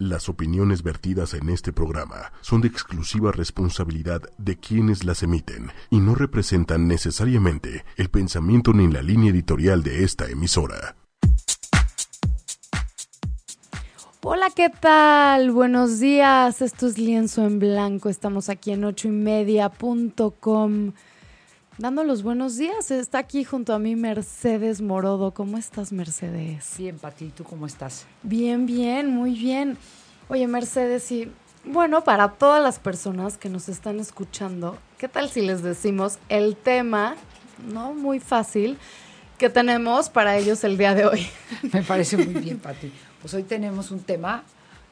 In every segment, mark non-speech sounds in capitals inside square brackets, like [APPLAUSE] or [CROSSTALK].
Las opiniones vertidas en este programa son de exclusiva responsabilidad de quienes las emiten y no representan necesariamente el pensamiento ni la línea editorial de esta emisora. Hola, ¿qué tal? Buenos días. Esto es Lienzo en Blanco. Estamos aquí en ochoymedia.com dando los buenos días. Está aquí junto a mí Mercedes Morodo. ¿Cómo estás, Mercedes? Bien, Pati, ¿tú cómo estás? Bien, bien, muy bien. Oye, Mercedes, y bueno, para todas las personas que nos están escuchando, ¿qué tal si les decimos el tema, no muy fácil, que tenemos para ellos el día de hoy? [LAUGHS] Me parece muy bien, Pati. Pues hoy tenemos un tema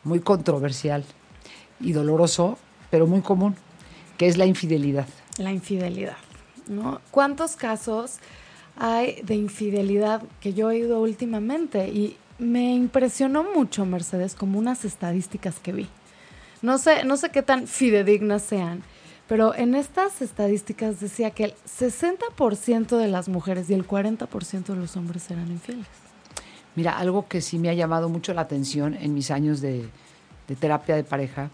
muy controversial y doloroso, pero muy común, que es la infidelidad. La infidelidad. ¿No? ¿Cuántos casos hay de infidelidad que yo he oído últimamente? Y me impresionó mucho, Mercedes, como unas estadísticas que vi. No sé, no sé qué tan fidedignas sean, pero en estas estadísticas decía que el 60% de las mujeres y el 40% de los hombres eran infieles. Mira, algo que sí me ha llamado mucho la atención en mis años de, de terapia de pareja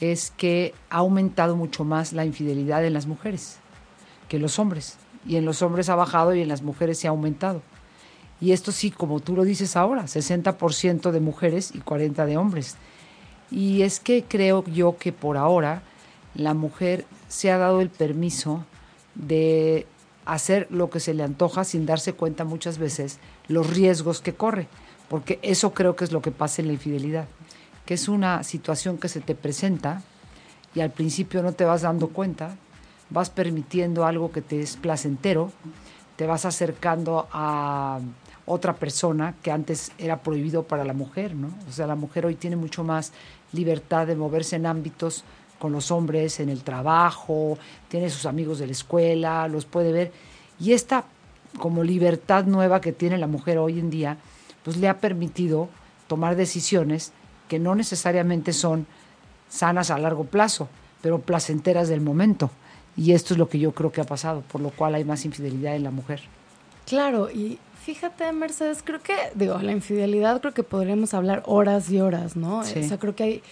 es que ha aumentado mucho más la infidelidad en las mujeres que los hombres. Y en los hombres ha bajado y en las mujeres se ha aumentado. Y esto sí, como tú lo dices ahora, 60% de mujeres y 40% de hombres. Y es que creo yo que por ahora la mujer se ha dado el permiso de hacer lo que se le antoja sin darse cuenta muchas veces los riesgos que corre, porque eso creo que es lo que pasa en la infidelidad, que es una situación que se te presenta y al principio no te vas dando cuenta, vas permitiendo algo que te es placentero, te vas acercando a otra persona que antes era prohibido para la mujer, ¿no? O sea, la mujer hoy tiene mucho más libertad de moverse en ámbitos con los hombres, en el trabajo, tiene sus amigos de la escuela, los puede ver. Y esta como libertad nueva que tiene la mujer hoy en día, pues le ha permitido tomar decisiones que no necesariamente son sanas a largo plazo, pero placenteras del momento. Y esto es lo que yo creo que ha pasado, por lo cual hay más infidelidad en la mujer. Claro, y fíjate, Mercedes, creo que, digo, la infidelidad creo que podríamos hablar horas y horas, ¿no? O sea, creo que hay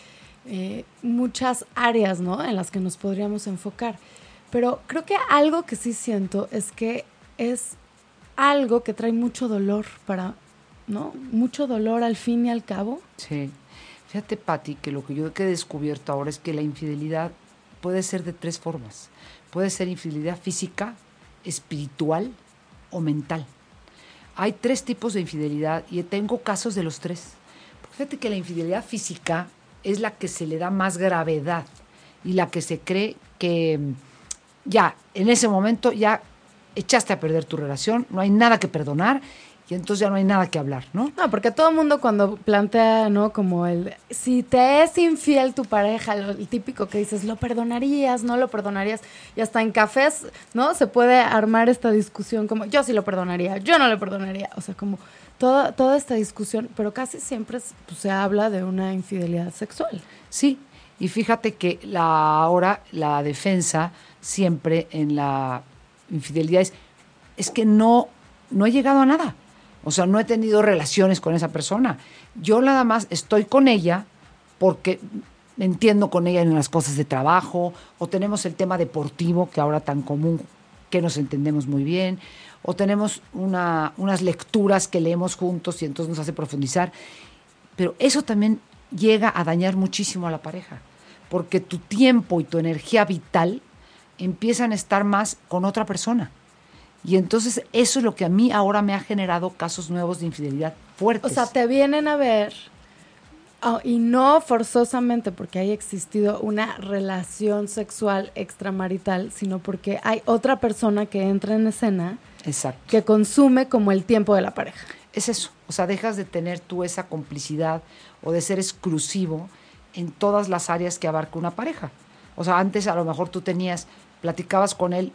eh, muchas áreas, ¿no? En las que nos podríamos enfocar. Pero creo que algo que sí siento es que es algo que trae mucho dolor para, ¿no? Mucho dolor al fin y al cabo. Sí. Fíjate, Patti, que lo que yo he descubierto ahora es que la infidelidad puede ser de tres formas. Puede ser infidelidad física, espiritual o mental. Hay tres tipos de infidelidad y tengo casos de los tres. Fíjate que la infidelidad física es la que se le da más gravedad y la que se cree que mm, ya en ese momento ya echaste a perder tu relación, no hay nada que perdonar y entonces ya no hay nada que hablar, ¿no? No, porque todo el mundo cuando plantea, ¿no? Como el, si te es infiel tu pareja, lo, el típico que dices, lo perdonarías, no lo perdonarías, y hasta en cafés, ¿no? Se puede armar esta discusión como, yo sí lo perdonaría, yo no lo perdonaría, o sea, como toda, toda esta discusión, pero casi siempre pues, se habla de una infidelidad sexual. Sí, y fíjate que la, ahora la defensa siempre en la infidelidad es, es que no, no he llegado a nada. O sea, no he tenido relaciones con esa persona. Yo nada más estoy con ella porque entiendo con ella en las cosas de trabajo, o tenemos el tema deportivo, que ahora tan común, que nos entendemos muy bien, o tenemos una, unas lecturas que leemos juntos y entonces nos hace profundizar. Pero eso también llega a dañar muchísimo a la pareja, porque tu tiempo y tu energía vital empiezan a estar más con otra persona. Y entonces eso es lo que a mí ahora me ha generado casos nuevos de infidelidad fuertes. O sea, te vienen a ver oh, y no forzosamente porque haya existido una relación sexual extramarital, sino porque hay otra persona que entra en escena Exacto. que consume como el tiempo de la pareja. Es eso. O sea, dejas de tener tú esa complicidad o de ser exclusivo en todas las áreas que abarca una pareja. O sea, antes a lo mejor tú tenías, platicabas con él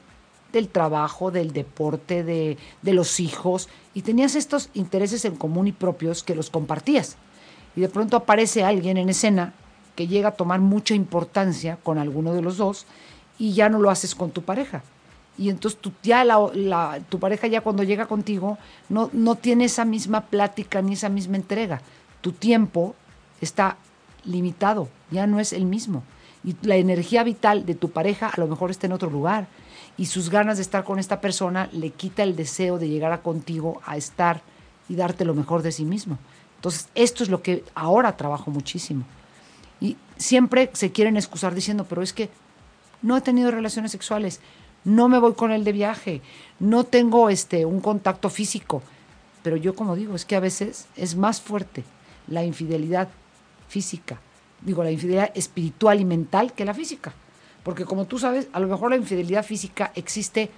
del trabajo, del deporte, de, de, los hijos, y tenías estos intereses en común y propios que los compartías. Y de pronto aparece alguien en escena que llega a tomar mucha importancia con alguno de los dos y ya no lo haces con tu pareja. Y entonces tú, ya la, la, tu pareja ya cuando llega contigo no, no tiene esa misma plática ni esa misma entrega. Tu tiempo está limitado, ya no es el mismo. Y la energía vital de tu pareja a lo mejor está en otro lugar. Y sus ganas de estar con esta persona le quita el deseo de llegar a contigo a estar y darte lo mejor de sí mismo. Entonces, esto es lo que ahora trabajo muchísimo. Y siempre se quieren excusar diciendo, pero es que no he tenido relaciones sexuales, no me voy con él de viaje, no tengo este un contacto físico. Pero yo como digo, es que a veces es más fuerte la infidelidad física, digo, la infidelidad espiritual y mental que la física. Porque como tú sabes, a lo mejor la infidelidad física existe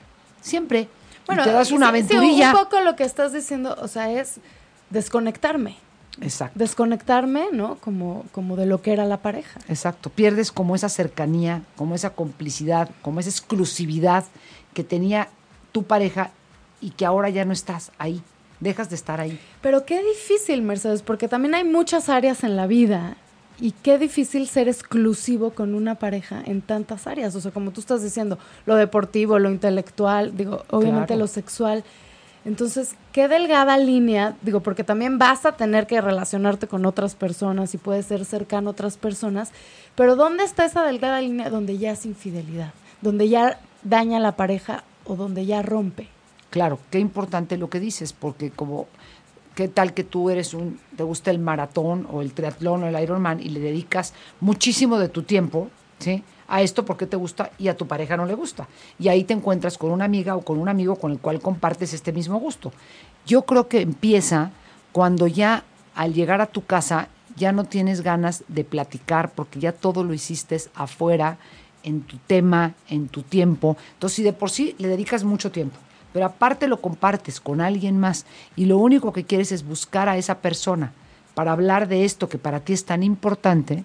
siempre. Bueno, y te das una aventurilla. un poco lo que estás diciendo, o sea, es desconectarme. Exacto. Desconectarme, ¿no? Como, como de lo que era la pareja. Exacto. Pierdes como esa cercanía, como esa complicidad, como esa exclusividad que tenía tu pareja y que ahora ya no estás ahí. Dejas de estar ahí. Pero qué difícil, Mercedes, porque también hay muchas áreas en la vida y qué difícil ser exclusivo con una pareja en tantas áreas. O sea, como tú estás diciendo, lo deportivo, lo intelectual, digo, obviamente lo sexual. Entonces, qué delgada línea, digo, porque también vas a tener que relacionarte con otras personas y puedes ser cercano a otras personas, pero ¿dónde está esa delgada línea donde ya es infidelidad? Donde ya daña a la pareja o donde ya rompe. Claro, qué importante lo que dices, porque como qué tal que tú eres un, te gusta el maratón o el triatlón o el Ironman y le dedicas muchísimo de tu tiempo, ¿sí? a esto porque te gusta y a tu pareja no le gusta. Y ahí te encuentras con una amiga o con un amigo con el cual compartes este mismo gusto. Yo creo que empieza cuando ya al llegar a tu casa ya no tienes ganas de platicar porque ya todo lo hiciste afuera, en tu tema, en tu tiempo. Entonces, si de por sí le dedicas mucho tiempo, pero aparte lo compartes con alguien más y lo único que quieres es buscar a esa persona para hablar de esto que para ti es tan importante,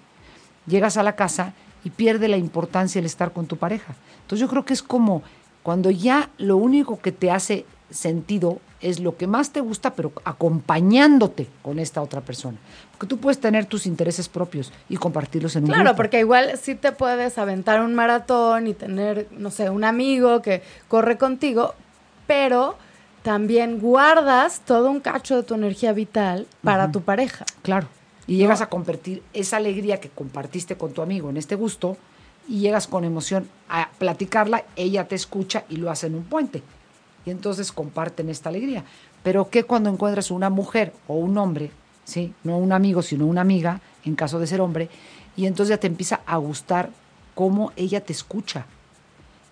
llegas a la casa y pierde la importancia el estar con tu pareja. Entonces yo creo que es como cuando ya lo único que te hace sentido es lo que más te gusta, pero acompañándote con esta otra persona. Porque tú puedes tener tus intereses propios y compartirlos en un Claro, porque igual sí te puedes aventar un maratón y tener, no sé, un amigo que corre contigo, pero también guardas todo un cacho de tu energía vital para tu pareja. Claro. Y llegas a convertir esa alegría que compartiste con tu amigo en este gusto y llegas con emoción a platicarla, ella te escucha y lo hace en un puente. Y entonces comparten esta alegría. Pero ¿qué cuando encuentras una mujer o un hombre, ¿sí? no un amigo, sino una amiga, en caso de ser hombre, y entonces ya te empieza a gustar cómo ella te escucha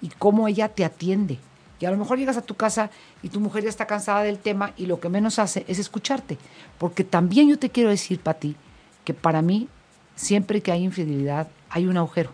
y cómo ella te atiende y a lo mejor llegas a tu casa y tu mujer ya está cansada del tema y lo que menos hace es escucharte. Porque también yo te quiero decir, Pati, que para mí, siempre que hay infidelidad, hay un agujero.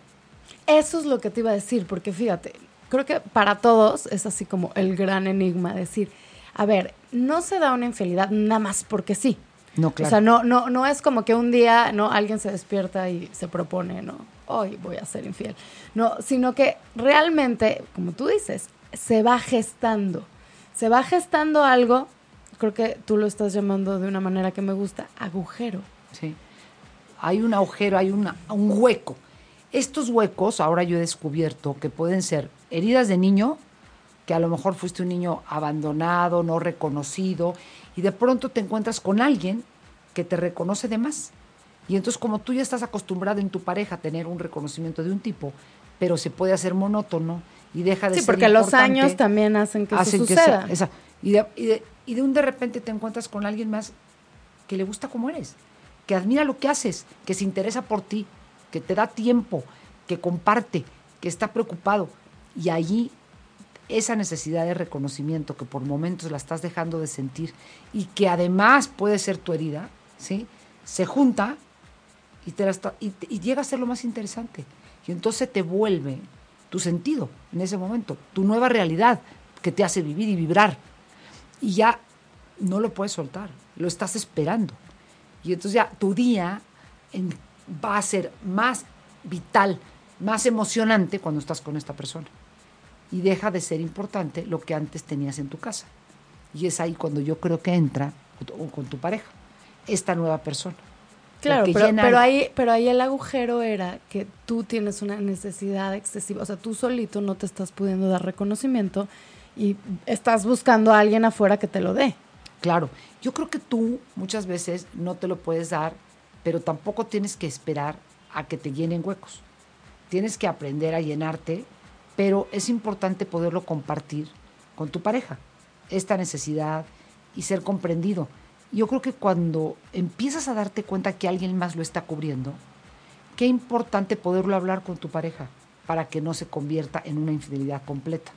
Eso es lo que te iba a decir, porque fíjate, creo que para todos es así como el gran enigma, decir, a ver, no se da una infidelidad nada más porque sí. No, claro. O sea, no, no, no es como que un día no alguien se despierta y se propone, no, hoy voy a ser infiel. No, sino que realmente, como tú dices, se va gestando. Se va gestando algo, creo que tú lo estás llamando de una manera que me gusta, agujero. Sí. Hay un agujero, hay un hueco. Estos huecos, ahora yo he descubierto que pueden ser heridas de niño, que a lo mejor fuiste un niño abandonado, no reconocido, y de pronto te encuentras con alguien que te reconoce de más. Y entonces como tú ya estás acostumbrado en tu pareja a tener un reconocimiento de un tipo, pero se puede hacer monótono y deja de sí, porque los años también hacen que eso suceda. y, de, y, de, un de repente te encuentras con alguien más que le gusta como eres, que admira lo que haces, que se interesa por ti, que te da tiempo, que comparte, que está preocupado. Y allí esa necesidad de reconocimiento que por momentos la estás dejando de sentir y que además puede ser tu herida, ¿sí? se junta y, te y, y llega a ser lo más interesante. Y entonces te vuelve tu sentido en ese momento, tu nueva realidad que te hace vivir y vibrar. Y ya no lo puedes soltar, lo estás esperando. Y entonces ya tu día va a ser más vital, más emocionante cuando estás con esta persona. Y deja de ser importante lo que antes tenías en tu casa. Y es ahí cuando yo creo que entra con tu pareja, esta nueva persona. Claro, pero, ahí, pero ahí el agujero era que tú tienes una necesidad excesiva, o sea, tú solito no te estás pudiendo dar reconocimiento y estás buscando a alguien afuera que te lo dé. Claro, yo creo que tú muchas veces no te lo puedes dar pero tampoco tienes que esperar a que te llenen huecos. Tienes que aprender a llenarte, pero es importante poderlo compartir con tu pareja, esta necesidad y ser comprendido. Yo creo que cuando empiezas a darte cuenta que alguien más lo está cubriendo, qué importante poderlo hablar con tu pareja para que no se convierta en una infidelidad completa.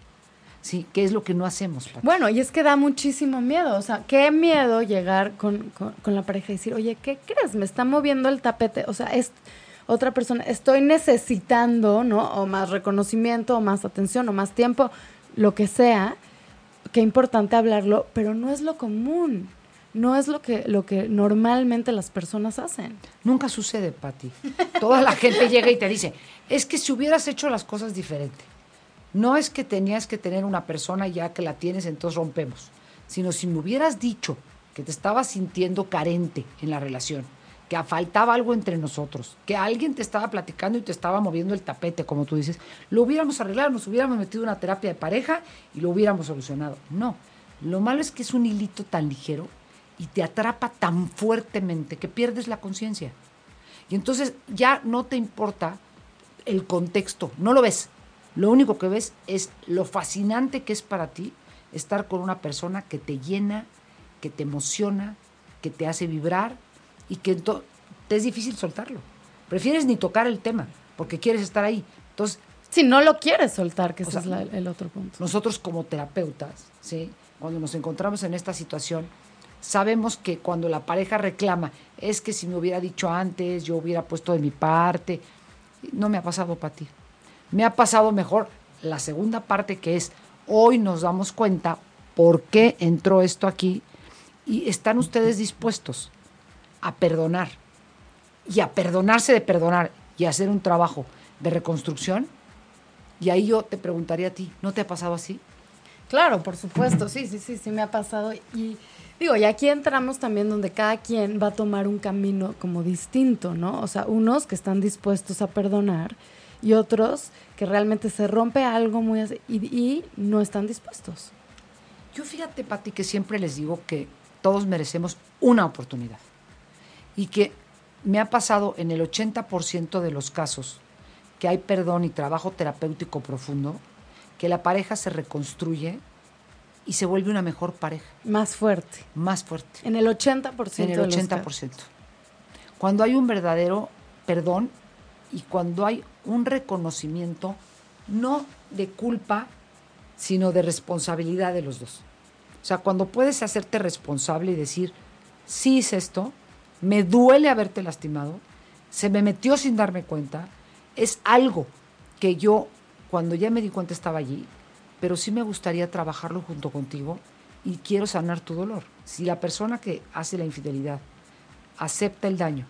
Sí, ¿qué es lo que no hacemos? Bueno, y es que da muchísimo miedo. O sea, qué miedo llegar con, con, la pareja y decir, oye, ¿qué crees? Me está moviendo el tapete. O sea, es otra persona, estoy necesitando, ¿no? O más reconocimiento, o más atención, o más tiempo, lo que sea. Qué importante hablarlo, pero no es lo común no es lo que, lo que normalmente las personas hacen. Nunca sucede, Patti. Toda la gente llega y te dice, es que si hubieras hecho las cosas diferente, no es que tenías que tener una persona ya que la tienes, entonces rompemos, sino si me hubieras dicho que te estabas sintiendo carente en la relación, que faltaba algo entre nosotros, que alguien te estaba platicando y te estaba moviendo el tapete, como tú dices, lo hubiéramos arreglado, nos hubiéramos metido una terapia de pareja y lo hubiéramos solucionado. No, lo malo es que es un hilito tan ligero y te atrapa tan fuertemente que pierdes la conciencia. Y entonces ya no te importa el contexto, no lo ves. Lo único que ves es lo fascinante que es para ti estar con una persona que te llena, que te emociona, que te hace vibrar y que te es difícil soltarlo. Prefieres ni tocar el tema porque quieres estar ahí. Entonces, si no lo quieres soltar, que ese es el otro punto. Nosotros como terapeutas, ¿sí? cuando nos encontramos en esta situación, sabemos que cuando la pareja reclama, es que si me hubiera dicho antes, yo hubiera puesto de mi parte, no me ha pasado para ti. Me ha pasado mejor la segunda parte que es, hoy nos damos cuenta por qué entró esto aquí y están ustedes dispuestos a perdonar y a perdonarse de perdonar y hacer un trabajo de reconstrucción. Y ahí yo te preguntaría a ti, ¿no te ha pasado así? Claro, por supuesto, sí, sí, sí, sí me ha pasado. Y Digo, y aquí entramos también donde cada quien va a tomar un camino como distinto, ¿no? O sea, unos que están dispuestos a perdonar y otros que realmente se rompe algo muy así y, no están dispuestos. Yo fíjate, Pati, que siempre les digo que todos merecemos una oportunidad y que me ha pasado en el 80% de los casos que hay perdón y trabajo terapéutico profundo, que la pareja se reconstruye y se vuelve una mejor pareja. Más fuerte. Más fuerte. En el 80%. En el 80%. Cuando hay un verdadero perdón y cuando hay un reconocimiento, no de culpa, sino de responsabilidad de los dos. O sea, cuando puedes hacerte responsable y decir, sí hice esto, me duele haberte lastimado, se me metió sin darme cuenta, es algo que yo, cuando ya me di cuenta, estaba allí, pero sí me gustaría trabajarlo junto contigo y quiero sanar tu dolor. Si la persona que hace la infidelidad acepta el daño,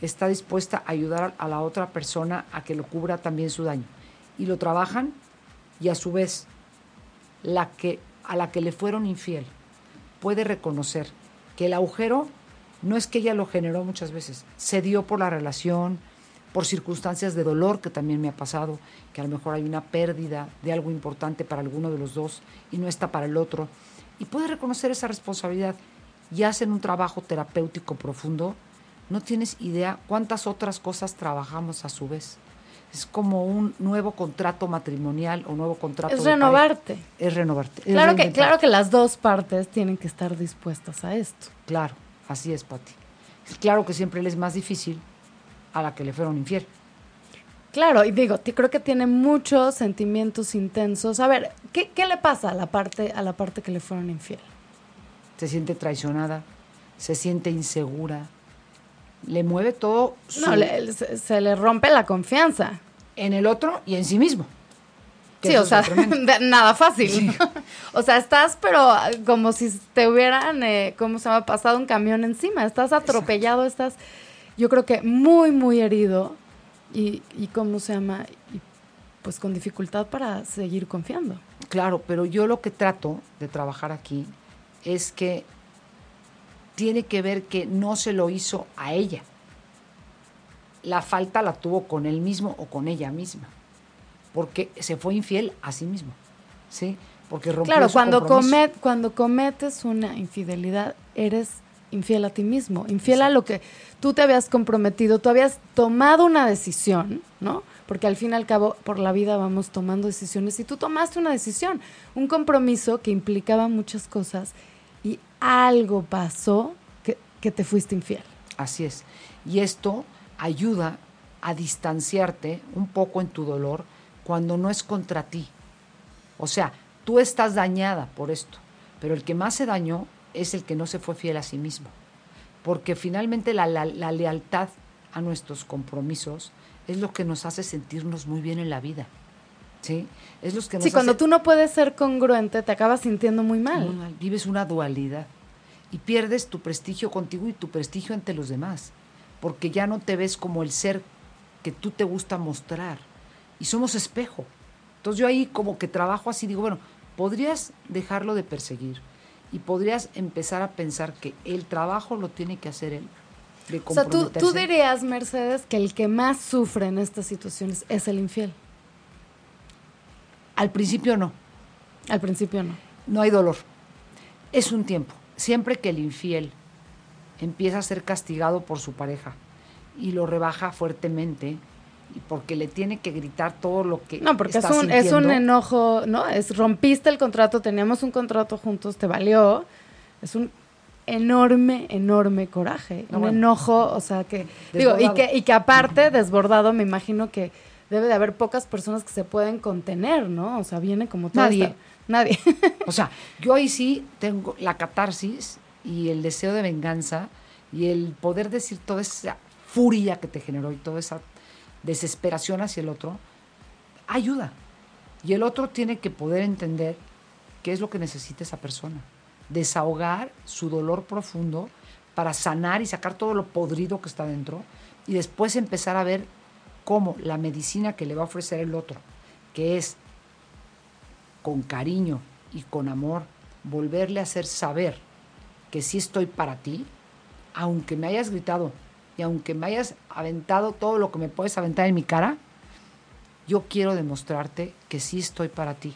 está dispuesta a ayudar a la otra persona a que lo cubra también su daño y lo trabajan y a su vez la que a la que le fueron infiel puede reconocer que el agujero no es que ella lo generó muchas veces, se dio por la relación, por circunstancias de dolor que también me ha pasado, que a lo mejor hay una pérdida de algo importante para alguno de los dos y no está para el otro. Y puede reconocer esa responsabilidad y hacen un trabajo terapéutico profundo. No tienes idea cuántas otras cosas trabajamos a su vez. Es como un nuevo contrato matrimonial o nuevo contrato. Es renovarte. Es renovarte. claro, que, claro que las dos partes tienen que estar dispuestas a esto. Claro, así es, Pati. Claro que siempre es más difícil a la que le fueron infiel. Claro, y digo, creo que tiene muchos sentimientos intensos. A ver, ¿qué, le pasa a la, parte, a la parte que le fueron infiel? Se siente traicionada, se siente insegura, le mueve todo. No, se, le rompe la confianza. En el otro y en sí mismo. Sí, o sea, [LAUGHS] nada fácil. [LAUGHS] o sea, estás, pero como si te hubieran, eh, como se me ha pasado un camión encima. Estás atropellado, estás yo creo que muy, muy herido y, y ¿cómo se llama? Y pues con dificultad para seguir confiando. Claro, pero yo lo que trato de trabajar aquí es que tiene que ver que no se lo hizo a ella. La falta la tuvo con él mismo o con ella misma, porque se fue infiel a sí mismo, ¿sí? Porque rompió Claro, cuando, comet, cuando cometes una infidelidad, eres infiel a ti mismo, infiel a lo que tú te habías comprometido, tú habías tomado una decisión, ¿no? Porque al fin y al cabo por la vida vamos tomando decisiones y tú tomaste una decisión, un compromiso que implicaba muchas cosas y algo pasó que, que te fuiste infiel. Así es. Y esto ayuda a distanciarte un poco en tu dolor cuando no es contra ti. O sea, tú estás dañada por esto, pero el que más se dañó es el que no se fue fiel a sí mismo. Porque finalmente la, lealtad a nuestros compromisos es lo que nos hace sentirnos muy bien en la vida. ¿Sí? Es los que sí, cuando tú no puedes ser congruente, te acabas sintiendo muy mal. muy mal. Vives una dualidad y pierdes tu prestigio contigo y tu prestigio ante los demás, porque ya no te ves como el ser que tú te gusta mostrar. Y somos espejo. Entonces yo ahí como que trabajo así, digo, bueno, podrías dejarlo de perseguir y podrías empezar a pensar que el trabajo lo tiene que hacer él. De o sea, ¿tú, tú dirías, Mercedes, que el que más sufre en estas situaciones es el infiel. Al principio no. Al principio no. No hay dolor. Es un tiempo. Siempre que el infiel empieza a ser castigado por su pareja y lo rebaja fuertemente, porque le tiene que gritar todo lo que no porque es un es un enojo no es rompiste el contrato teníamos un contrato juntos te valió. Es un enorme enorme coraje un enojo o sea que digo y que y que aparte desbordado me imagino que debe de haber pocas personas que se pueden contener no o sea viene como todo nadie. nadie. O sea yo ahí sí tengo la catarsis y el deseo de venganza y el poder decir toda esa furia que te generó y toda esa desesperación hacia el otro, ayuda. Y el otro tiene que poder entender qué es lo que necesita esa persona. Desahogar su dolor profundo para sanar y sacar todo lo podrido que está dentro y después empezar a ver cómo la medicina que le va a ofrecer el otro, que es con cariño y con amor, volverle a hacer saber que sí estoy para ti, aunque me hayas gritado, y aunque me hayas aventado todo lo que me puedes aventar en mi cara, yo quiero demostrarte que sí estoy para ti.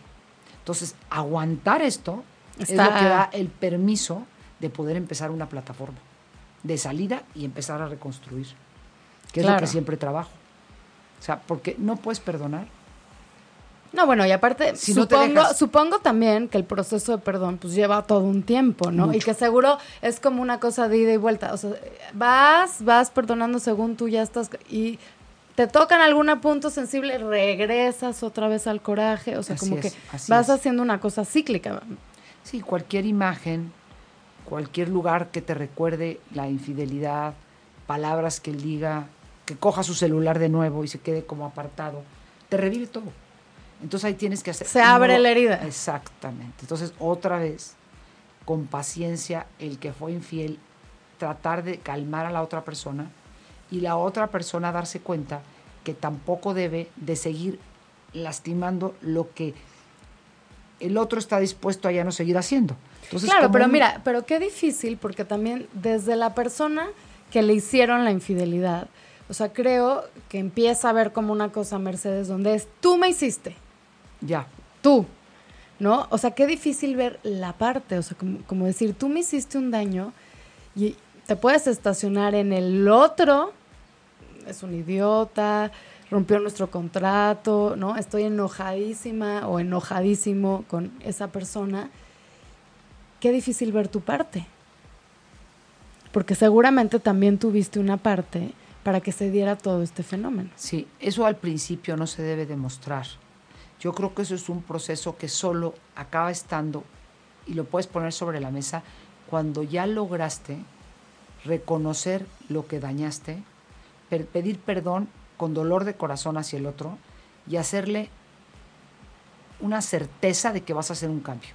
Entonces, aguantar esto es lo que da el permiso de poder empezar una plataforma de salida y empezar a reconstruir, que es lo que siempre trabajo. O sea, porque no puedes perdonar no, bueno, y aparte, supongo, supongo también que el proceso de perdón pues lleva todo un tiempo, ¿no? Y que seguro es como una cosa de ida y vuelta. O sea, vas, vas perdonando según tú ya estás y te tocan algún punto sensible, regresas otra vez al coraje. O sea, como que vas haciendo una cosa cíclica. Sí, cualquier imagen, cualquier lugar que te recuerde la infidelidad, palabras que él diga, que coja su celular de nuevo y se quede como apartado, te revive todo. Entonces ahí tienes que hacer... Se abre la herida. Exactamente. Entonces otra vez, con paciencia, el que fue infiel, tratar de calmar a la otra persona y la otra persona darse cuenta que tampoco debe de seguir lastimando lo que el otro está dispuesto a ya no seguir haciendo. claro, pero mira, pero qué difícil, porque también desde la persona que le hicieron la infidelidad, o sea, creo que empieza a ver como una cosa Mercedes donde es, tú me hiciste, ya. Tú, ¿no? O sea, qué difícil ver la parte, o sea, como, decir, tú me hiciste un daño y te puedes estacionar en el otro, es un idiota, rompió nuestro contrato, ¿no? Estoy enojadísima o enojadísimo con esa persona. Qué difícil ver tu parte. Porque seguramente también tuviste una parte para que se diera todo este fenómeno. Sí, eso al principio no se debe demostrar. Yo creo que eso es un proceso que solo acaba estando, y lo puedes poner sobre la mesa, cuando ya lograste reconocer lo que dañaste, pedir perdón con dolor de corazón hacia el otro y hacerle una certeza de que vas a hacer un cambio.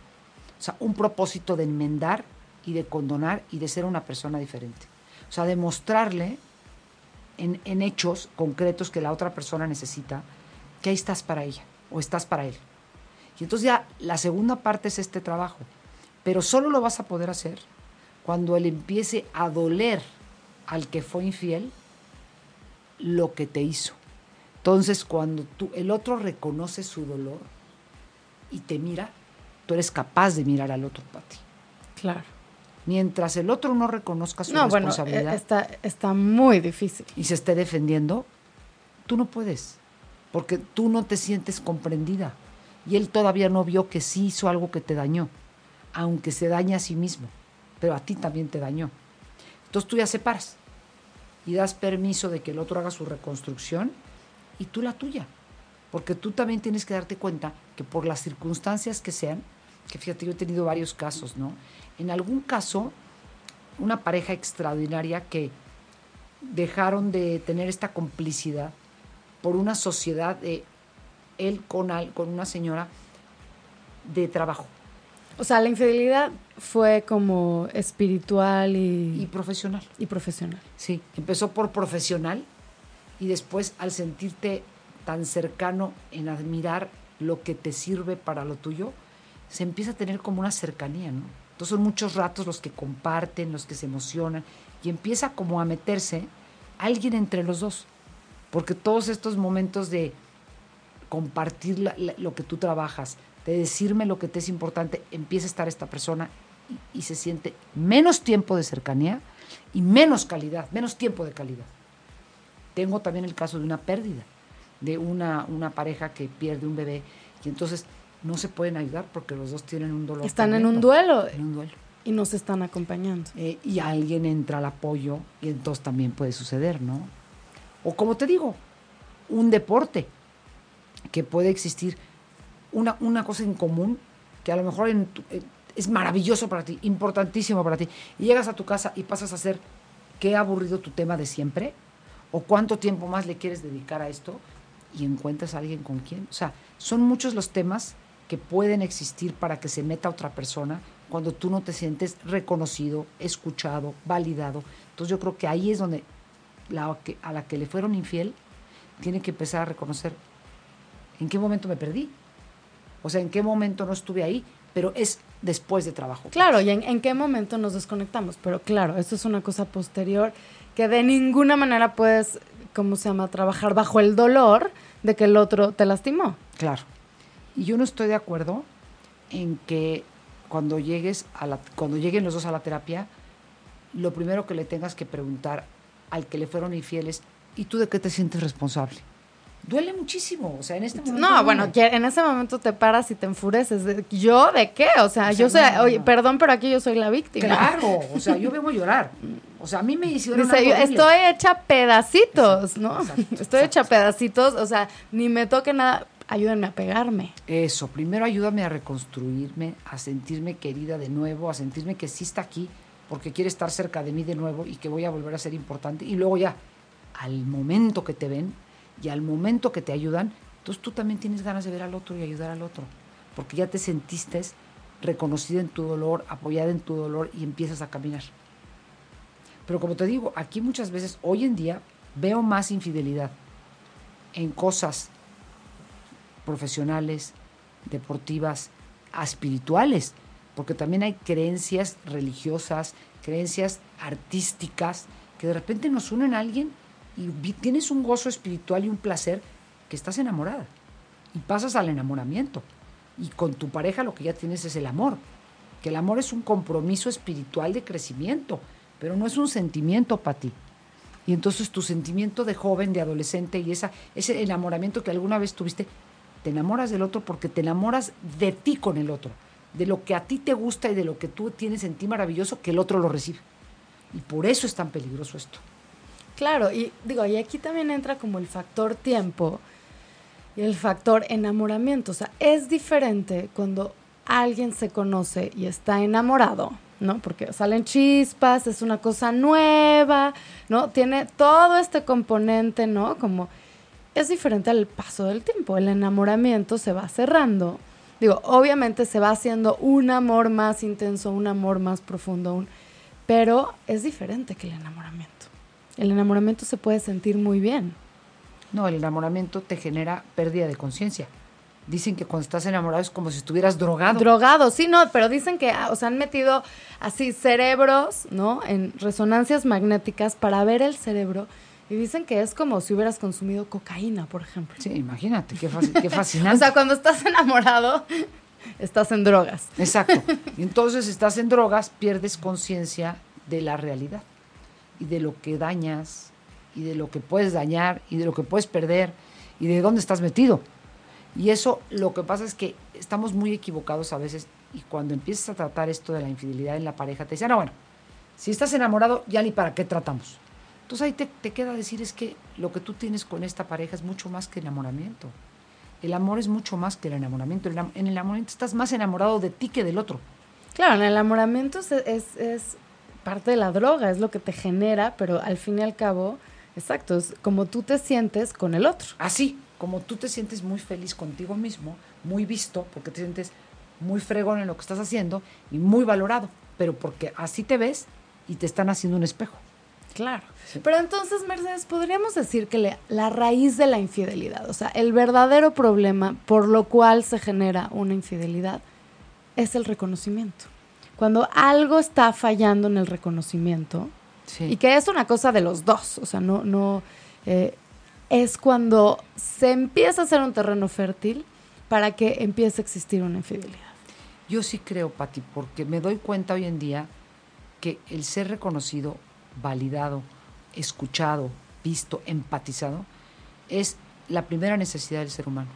O sea, un propósito de enmendar y de condonar y de ser una persona diferente. O sea, demostrarle en, hechos concretos que la otra persona necesita que ahí estás para ella o estás para él. Y entonces ya la segunda parte es este trabajo, pero solo lo vas a poder hacer cuando él empiece a doler al que fue infiel lo que te hizo. Entonces cuando tú, el otro reconoce su dolor y te mira, tú eres capaz de mirar al otro para ti. Claro. Mientras el otro no reconozca su no, bueno, responsabilidad eh, está, está muy difícil. y se esté defendiendo, tú no puedes, porque tú no te sientes comprendida. Y él todavía no vio que sí hizo algo que te dañó, aunque se daña a sí mismo, pero a ti también te dañó. Entonces tú ya separas y das permiso de que el otro haga su reconstrucción y tú la tuya. Porque tú también tienes que darte cuenta que por las circunstancias que sean, que fíjate, yo he tenido varios casos, ¿no? En algún caso, una pareja extraordinaria que dejaron de tener esta complicidad por una sociedad de él con, al- con una señora de trabajo O sea, la infidelidad fue como espiritual y, y profesional. y profesional. Sí, empezó por profesional y después al sentirte tan cercano en admirar lo que te sirve para lo tuyo, se empieza a tener como una cercanía, ¿no? Entonces son muchos ratos los que comparten, los que se emocionan y empieza como a meterse alguien entre los dos, porque todos estos momentos de compartir la- la- lo que tú trabajas, de decirme lo que te es importante, empieza a estar esta persona y, y se siente menos tiempo de cercanía y menos calidad, menos tiempo de calidad. Tengo también el caso de una pérdida, de una, una pareja que pierde un bebé y entonces no se pueden ayudar porque los dos tienen un dolor. Están en un duelo En un duelo. y nos están acompañando. Eh, y alguien entra al apoyo y entonces también puede suceder, ¿no? O como te digo, un deporte que puede existir, una, una cosa en común que a lo mejor es maravilloso para ti, importantísimo para ti, y llegas a tu casa y pasas a hacer, qué aburrido tu tema de siempre, o cuánto tiempo más le quieres dedicar a esto, y encuentras a alguien con quien. O sea, son muchos los temas que pueden existir para que se meta otra persona cuando tú no te sientes reconocido, escuchado, validado. Entonces yo creo que ahí es donde la que, a la que le fueron infiel tiene que empezar a reconocer en qué momento me perdí. O sea, en qué momento no estuve ahí, pero es después de trabajo. Claro, y en, en qué momento nos desconectamos. Pero claro, esto es una cosa posterior que de ninguna manera puedes, ¿cómo se llama?, trabajar bajo el dolor de que el otro te lastimó. Claro. Y yo no estoy de acuerdo en que cuando llegues a la, cuando lleguen los dos a la terapia, lo primero que le tengas que preguntar al que le fueron infieles, ¿y tú de qué te sientes responsable? Duele muchísimo, o sea, en este momento. No, bueno, que en ese momento te paras y te enfureces. ¿Yo de qué? O sea, O sea, yo soy, no, no, oye, no. perdón, pero aquí yo soy la víctima. Claro, o sea, yo [LAUGHS] vengo a llorar. O sea, a mí me hicieron Dice, algo estoy hecha pedacitos, ¿no? exacto, estoy hecha pedacitos, o sea, ni me toque nada, ayúdenme a pegarme. Eso, primero ayúdame a reconstruirme, a sentirme querida de nuevo, a sentirme que sí está aquí, porque quiere estar cerca de mí de nuevo y que voy a volver a ser importante. Y luego ya, al momento que te ven y al momento que te ayudan, entonces tú también tienes ganas de ver al otro y ayudar al otro, porque ya te sentiste reconocida en tu dolor, apoyada en tu dolor y empiezas a caminar. Pero como te digo, aquí muchas veces, hoy en día, veo más infidelidad en cosas profesionales, deportivas, espirituales, porque también hay creencias religiosas, creencias artísticas, que de repente nos unen a alguien y tienes un gozo espiritual y un placer que estás enamorada. Y pasas al enamoramiento. Y con tu pareja lo que ya tienes es el amor. Que el amor es un compromiso espiritual de crecimiento, pero no es un sentimiento para ti. Y entonces tu sentimiento de joven, de adolescente y esa, ese enamoramiento que alguna vez tuviste, te enamoras del otro porque te enamoras de ti con el otro, de lo que a ti te gusta y de lo que tú tienes en ti maravilloso que el otro lo recibe. Y por eso es tan peligroso esto. Claro, y digo, y aquí también entra como el factor tiempo y el factor enamoramiento. O sea, es diferente cuando alguien se conoce y está enamorado, ¿no? Porque salen chispas, es una cosa nueva, ¿no? Tiene todo este componente, ¿no? Como es diferente al paso del tiempo. El enamoramiento se va cerrando. Digo, obviamente se va haciendo un amor más intenso, un amor más profundo, un- pero es diferente que el enamoramiento. El enamoramiento se puede sentir muy bien. No, el enamoramiento te genera pérdida de conciencia. Dicen que cuando estás enamorado es como si estuvieras drogado. Drogados, sí, no, pero dicen que ah, o sea, han metido así cerebros, ¿no? En resonancias magnéticas para ver el cerebro y dicen que es como si hubieras consumido cocaína, por ejemplo. sí, imagínate, qué, qué [LAUGHS] fascinante. O sea, cuando estás enamorado, estás en drogas. Exacto. Y [LAUGHS] entonces estás en drogas, pierdes conciencia de la realidad y de lo que dañas y de lo que puedes dañar y de lo que puedes perder y de dónde estás metido. Y eso lo que pasa es que estamos muy equivocados a veces y cuando empiezas a tratar esto de la infidelidad en la pareja, te dicen, no, bueno, si estás enamorado, ya ni para qué tratamos. Entonces ahí te, te queda decir es que lo que tú tienes con esta pareja es mucho más que enamoramiento. El amor es mucho más que el enamoramiento. En el enamoramiento estás más enamorado de ti que del otro. Claro, en el enamoramiento es, es, es parte de la droga, es lo que te genera, pero al fin y al cabo, exacto, es como tú te sientes con el otro. Así, como tú te sientes muy feliz contigo mismo, muy visto, porque te sientes muy fregón en lo que estás haciendo y muy valorado, pero porque así te ves y te están haciendo un espejo. Claro. Pero entonces, Mercedes, podríamos decir que le- la raíz de la infidelidad, o sea, el verdadero problema por lo cual se genera una infidelidad, es el reconocimiento. Cuando algo está fallando en el reconocimiento, Sí. y que es una cosa de los dos, o sea, no, no, eh, es cuando se empieza a hacer un terreno fértil para que empiece a existir una infidelidad. Yo sí creo, Pati, porque me doy cuenta hoy en día que el ser reconocido, validado, escuchado, visto, empatizado, es la primera necesidad del ser humano.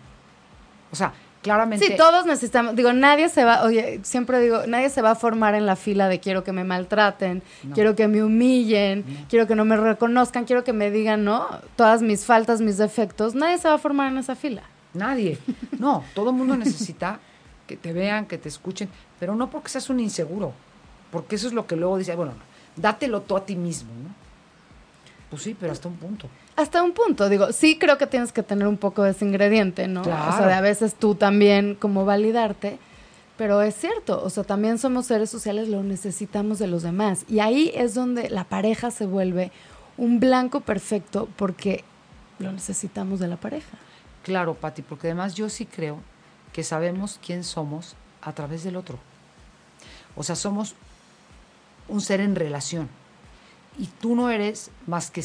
O sea, claramente... Sí, todos necesitamos, digo, nadie se va, oye, siempre digo, nadie se va a formar en la fila de quiero que me maltraten, No. quiero que me humillen, quiero que no me reconozcan, quiero que me digan, ¿no? Todas mis faltas, mis defectos, nadie se va a formar en esa fila. Nadie. [LAUGHS] No, todo el mundo necesita que te vean, que te escuchen, pero no porque seas un inseguro, porque eso es lo que luego dice, bueno, dátelo tú a ti mismo, ¿no? Pues sí, pero hasta un punto. Hasta un punto, digo, sí creo que tienes que tener un poco de ese ingrediente, ¿no? O Claro. sea, de a veces tú también como validarte, pero es cierto, o sea, también somos seres sociales, lo necesitamos de los demás. Y ahí es donde la pareja se vuelve un blanco perfecto porque lo necesitamos de la pareja. Claro, Pati, porque además yo sí creo que sabemos quién somos a través del otro. O sea, somos un ser en relación. Y tú no eres más que...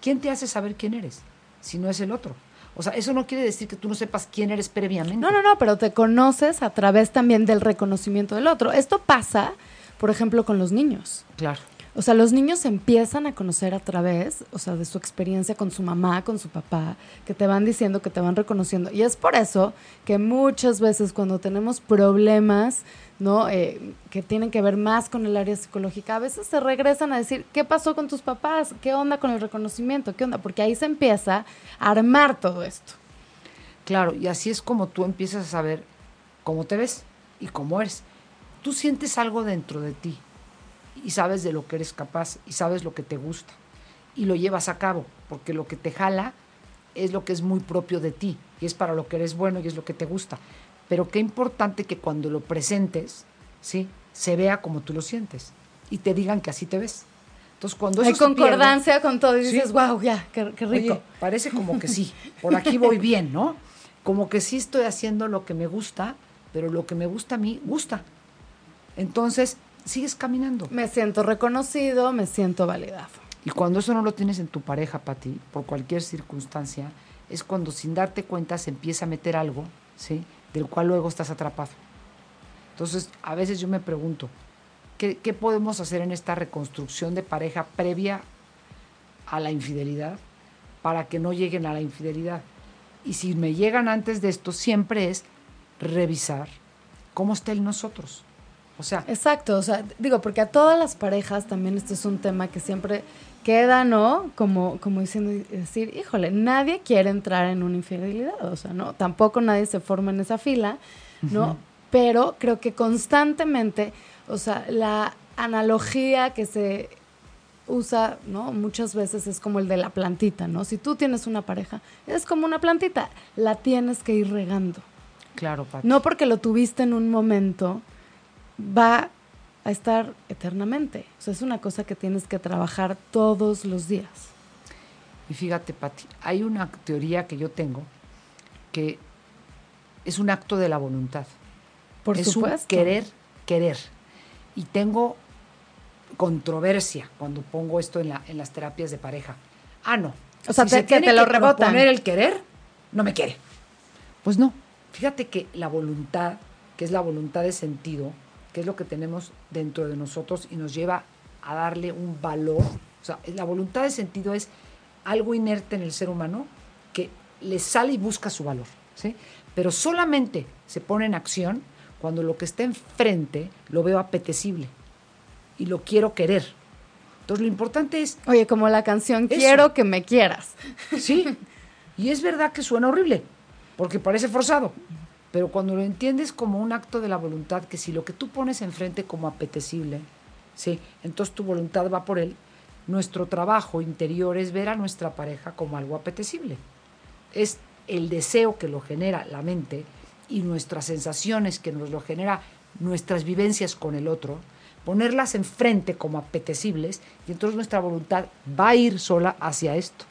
¿Quién te hace saber quién eres? Si no es el otro. O sea, eso no quiere decir que tú no sepas quién eres previamente. No, no, no, pero te conoces a través también del reconocimiento del otro. Esto pasa, por ejemplo, con los niños. Claro. O sea, los niños empiezan a conocer a través, o sea, de su experiencia con su mamá, con su papá, que te van diciendo, que te van reconociendo. Y es por eso que muchas veces cuando tenemos problemas, ¿no? Eh, que tienen que ver más con el área psicológica, a veces se regresan a decir, ¿qué pasó con tus papás? ¿Qué onda con el reconocimiento? ¿Qué onda? Porque ahí se empieza a armar todo esto. Claro, y así es como tú empiezas a saber cómo te ves y cómo eres. Tú sientes algo dentro de ti y sabes de lo que eres capaz y sabes lo que te gusta y lo llevas a cabo, porque lo que te jala es lo que es muy propio de ti y es para lo que eres bueno y es lo que te gusta. Pero qué importante que cuando lo presentes, ¿sí? Se vea como tú lo sientes y te digan que así te ves. Entonces, cuando Hay pierde- concordancia con todo y Sí. dices, wow, ya, qué, qué rico. Oye, parece como que sí, [LAUGHS] por aquí voy bien, ¿no? Como que sí estoy haciendo lo que me gusta, pero lo que me gusta a mí gusta. Entonces, sigues caminando. Me siento reconocido, me siento validado. Y cuando eso no lo tienes en tu pareja, Pati, por cualquier circunstancia, es cuando sin darte cuenta se empieza a meter algo, ¿sí? Del cual luego estás atrapado. Entonces, a veces yo me pregunto, ¿qué, qué podemos hacer en esta reconstrucción de pareja previa a la infidelidad para que no lleguen a la infidelidad? Y si me llegan antes de esto, siempre es revisar cómo está el nosotros. O sea, Exacto, o sea, digo, porque a todas las parejas también este es un tema que siempre queda, ¿no? Como, como diciendo, decir, híjole, nadie quiere entrar en una infidelidad, o sea, ¿no? Tampoco nadie se forma en esa fila, ¿no? Pero creo que constantemente, o sea, la analogía que se usa, ¿no? Muchas veces es como el de la plantita, ¿no? Si tú tienes una pareja, es como una plantita, la tienes que ir regando. claro, Pati. No porque lo tuviste en un momento, va a estar eternamente. O sea, es una cosa que tienes que trabajar todos los días. Y fíjate, Pati, hay una teoría que yo tengo que es un acto de la voluntad. Por es supuesto. un querer, querer. Y tengo controversia cuando pongo esto en, la, en las terapias de pareja. Ah, no. O sea, te- se que tiene te lo rebotan. proponer el querer, no me quiere. Pues no. Fíjate que la voluntad que es la voluntad de sentido, que es lo que tenemos dentro de nosotros y nos lleva a darle un valor. O sea, la voluntad de sentido es algo inerte en el ser humano que le sale y busca su valor. ¿sí? Pero solamente se pone en acción cuando lo que está enfrente lo veo apetecible y lo quiero querer. Entonces lo importante es... Oye, como la canción Quiero que me quieras. Sí, y es verdad que suena horrible, porque parece forzado, pero cuando lo entiendes como un acto de la voluntad, que si lo que tú pones enfrente como apetecible, sí, entonces tu voluntad va por él, nuestro trabajo interior es ver a nuestra pareja como algo apetecible. Es el deseo que lo genera la mente y nuestras sensaciones que nos lo genera nuestras vivencias con el otro, ponerlas enfrente como apetecibles y entonces nuestra voluntad va a ir sola hacia esto.